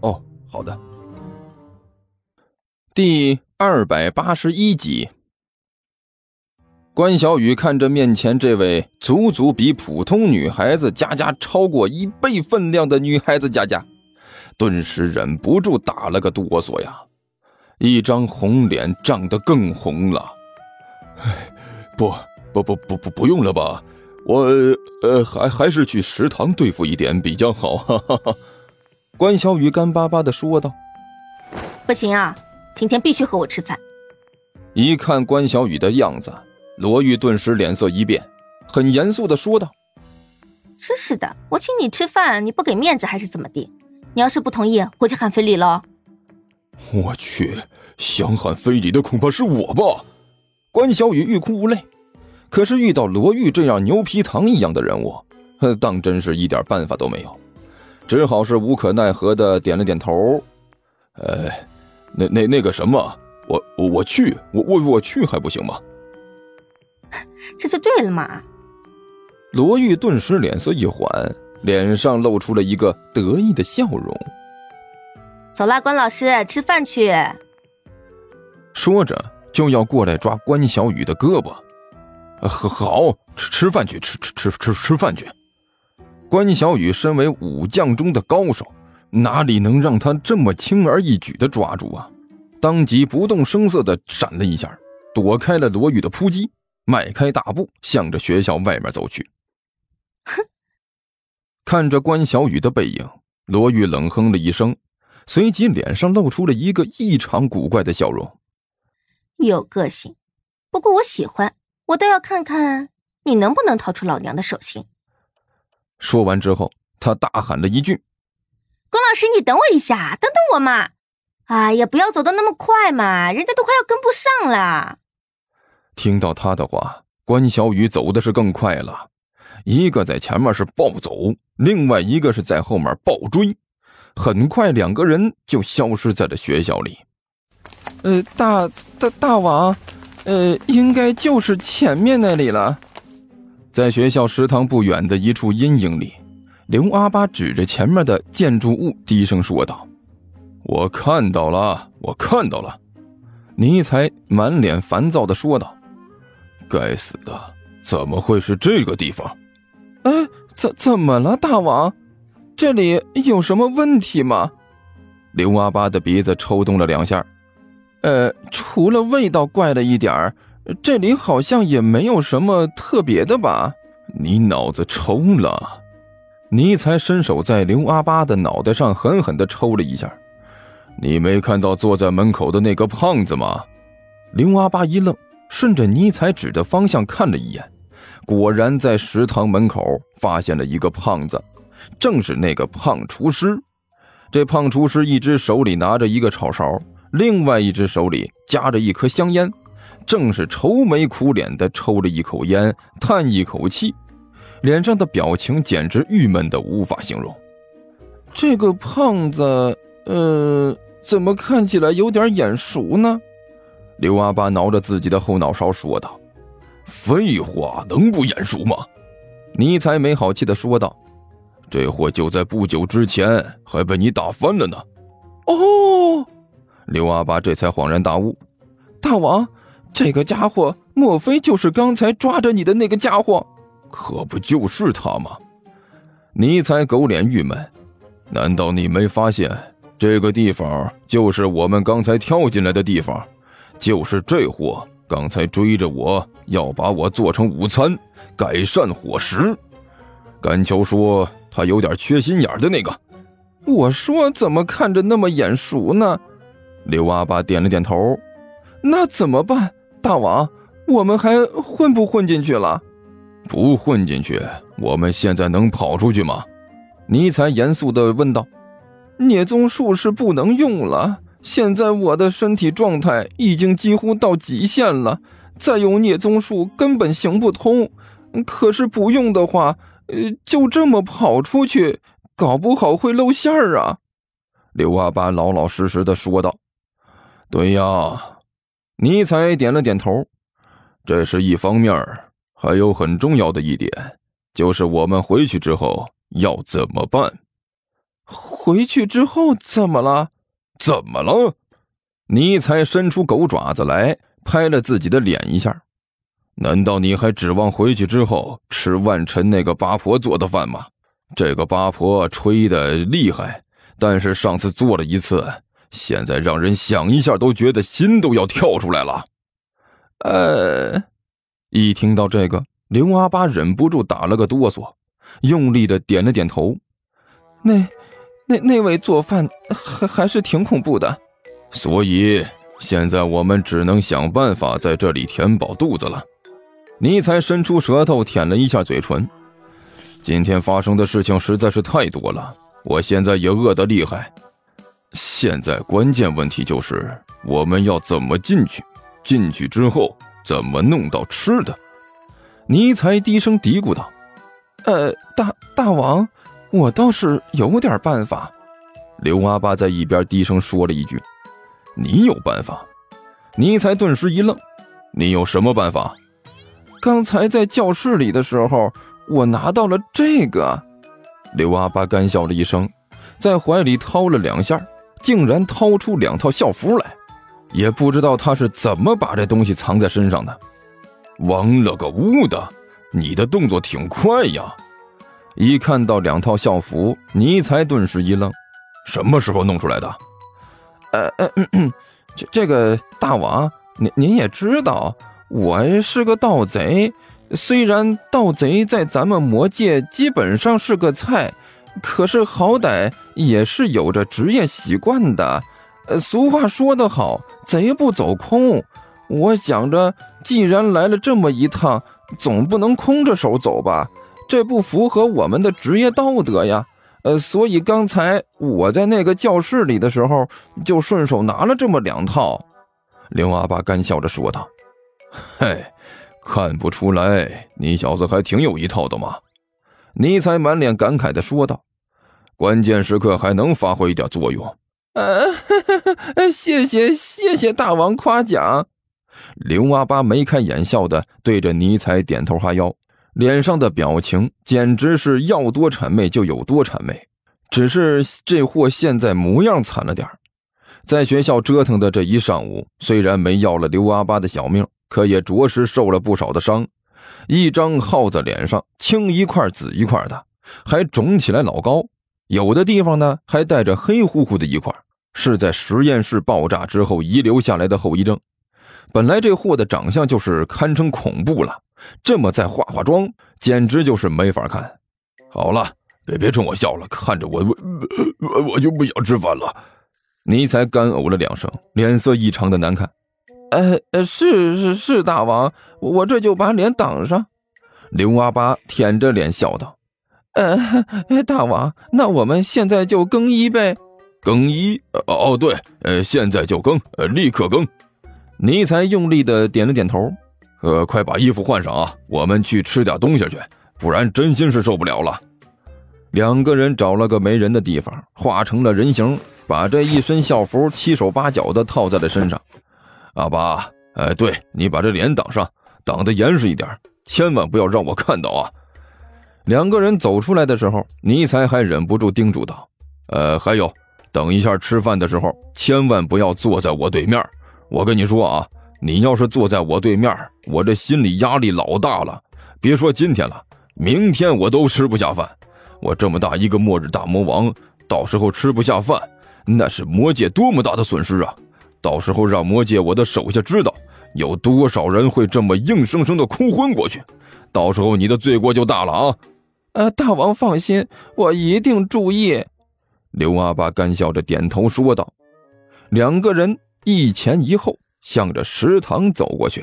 哦，好的。第二百八十一集，关小雨看着面前这位足足比普通女孩子佳佳超过一倍分量的女孩子佳佳，顿时忍不住打了个哆嗦呀，一张红脸涨得更红了。哎，不不不不不，不用了吧？我呃，还还是去食堂对付一点比较好。哈哈哈。关小雨干巴巴的说道：“不行啊，今天必须和我吃饭。”一看关小雨的样子，罗玉顿时脸色一变，很严肃的说道：“真是的，我请你吃饭，你不给面子还是怎么的？你要是不同意，我就喊非礼了。”我去，想喊非礼的恐怕是我吧？关小雨欲哭无泪，可是遇到罗玉这样牛皮糖一样的人物，当真是一点办法都没有。只好是无可奈何的点了点头，呃，那那那个什么，我我去，我我我去还不行吗？这就对了嘛。罗玉顿时脸色一缓，脸上露出了一个得意的笑容。走啦，关老师，吃饭去。说着就要过来抓关小雨的胳膊。好，吃吃饭去，吃吃吃吃吃饭去。关小雨身为武将中的高手，哪里能让他这么轻而易举的抓住啊？当即不动声色的闪了一下，躲开了罗玉的扑击，迈开大步向着学校外面走去。哼！看着关小雨的背影，罗玉冷哼了一声，随即脸上露出了一个异常古怪的笑容。有个性，不过我喜欢，我倒要看看你能不能逃出老娘的手心。说完之后，他大喊了一句：“关老师，你等我一下，等等我嘛！哎呀，不要走的那么快嘛，人家都快要跟不上了。”听到他的话，关小雨走的是更快了，一个在前面是暴走，另外一个是在后面暴追，很快两个人就消失在了学校里。呃，大大大王，呃，应该就是前面那里了。在学校食堂不远的一处阴影里，刘阿巴指着前面的建筑物，低声说道：“我看到了，我看到了。”尼才满脸烦躁的说道：“该死的，怎么会是这个地方？”“哎，怎怎么了，大王？这里有什么问题吗？”刘阿巴的鼻子抽动了两下，“呃，除了味道怪了一点儿。”这里好像也没有什么特别的吧？你脑子抽了？尼才伸手在刘阿八的脑袋上狠狠地抽了一下。你没看到坐在门口的那个胖子吗？刘阿八一愣，顺着尼才指的方向看了一眼，果然在食堂门口发现了一个胖子，正是那个胖厨师。这胖厨师一只手里拿着一个炒勺，另外一只手里夹着一颗香烟。正是愁眉苦脸的抽了一口烟，叹一口气，脸上的表情简直郁闷的无法形容。这个胖子，呃，怎么看起来有点眼熟呢？刘阿八挠着自己的后脑勺说道：“废话，能不眼熟吗？”尼才没好气的说道：“这货就在不久之前还被你打翻了呢。”哦，刘阿八这才恍然大悟：“大王。”这个家伙，莫非就是刚才抓着你的那个家伙？可不就是他吗？尼才狗脸郁闷，难道你没发现这个地方就是我们刚才跳进来的地方？就是这货刚才追着我要把我做成午餐，改善伙食。甘秋说他有点缺心眼的那个。我说怎么看着那么眼熟呢？刘阿八点了点头。那怎么办？大王，我们还混不混进去了？不混进去，我们现在能跑出去吗？尼才严肃地问道。聂宗术是不能用了。现在我的身体状态已经几乎到极限了，再用聂宗术根本行不通。可是不用的话，呃，就这么跑出去，搞不好会露馅儿啊！刘阿八老老实实的说道：“对呀。”尼采点了点头。这是一方面，还有很重要的一点，就是我们回去之后要怎么办？回去之后怎么了？怎么了？尼采伸出狗爪子来，拍了自己的脸一下。难道你还指望回去之后吃万晨那个八婆做的饭吗？这个八婆吹的厉害，但是上次做了一次，现在让人想一下都觉得心都要跳出来了。呃，一听到这个，刘阿八忍不住打了个哆嗦，用力的点了点头。那。那那位做饭还还是挺恐怖的，所以现在我们只能想办法在这里填饱肚子了。尼才伸出舌头舔了一下嘴唇。今天发生的事情实在是太多了，我现在也饿得厉害。现在关键问题就是我们要怎么进去，进去之后怎么弄到吃的。尼才低声嘀咕道：“呃，大大王。”我倒是有点办法，刘阿八在一边低声说了一句：“你有办法？”尼才顿时一愣：“你有什么办法？”刚才在教室里的时候，我拿到了这个。刘阿八干笑了一声，在怀里掏了两下，竟然掏出两套校服来，也不知道他是怎么把这东西藏在身上的。王了个乌的，你的动作挺快呀！一看到两套校服，尼才顿时一愣：“什么时候弄出来的？”“呃呃，这这个大王，您您也知道，我是个盗贼。虽然盗贼在咱们魔界基本上是个菜，可是好歹也是有着职业习惯的。俗话说得好，贼不走空。我想着，既然来了这么一趟，总不能空着手走吧。”这不符合我们的职业道德呀，呃，所以刚才我在那个教室里的时候，就顺手拿了这么两套。刘阿八干笑着说道：“嘿，看不出来，你小子还挺有一套的嘛。”尼才满脸感慨的说道：“关键时刻还能发挥一点作用。”呃，谢谢谢谢大王夸奖。刘阿八眉开眼笑的对着尼采点头哈腰。脸上的表情简直是要多谄媚就有多谄媚，只是这货现在模样惨了点在学校折腾的这一上午，虽然没要了刘阿八的小命，可也着实受了不少的伤。一张耗子脸上青一块紫一块的，还肿起来老高，有的地方呢还带着黑乎乎的一块，是在实验室爆炸之后遗留下来的后遗症。本来这货的长相就是堪称恐怖了。这么再化化妆，简直就是没法看。好了，别别冲我笑了，看着我我我就不想吃饭了。尼才干呕了两声，脸色异常的难看。呃呃，是是是，大王，我这就把脸挡上。刘阿八舔着脸笑道：“呃，大王，那我们现在就更衣呗。”更衣？哦对，呃，现在就更，呃，立刻更。尼才用力的点了点头。呃，快把衣服换上啊！我们去吃点东西去，不然真心是受不了了。两个人找了个没人的地方，化成了人形，把这一身校服七手八脚的套在了身上。阿巴，呃，对你把这脸挡上，挡得严实一点，千万不要让我看到啊！两个人走出来的时候，尼才还忍不住叮嘱道：“呃，还有，等一下吃饭的时候，千万不要坐在我对面。我跟你说啊。”你要是坐在我对面，我这心理压力老大了。别说今天了，明天我都吃不下饭。我这么大一个末日大魔王，到时候吃不下饭，那是魔界多么大的损失啊！到时候让魔界我的手下知道，有多少人会这么硬生生的哭昏过去，到时候你的罪过就大了啊！呃，大王放心，我一定注意。刘阿八干笑着点头说道。两个人一前一后。向着食堂走过去。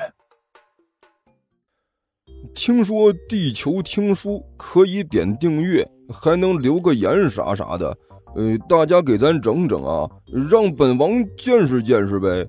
听说地球听书可以点订阅，还能留个言啥啥的，呃，大家给咱整整啊，让本王见识见识呗。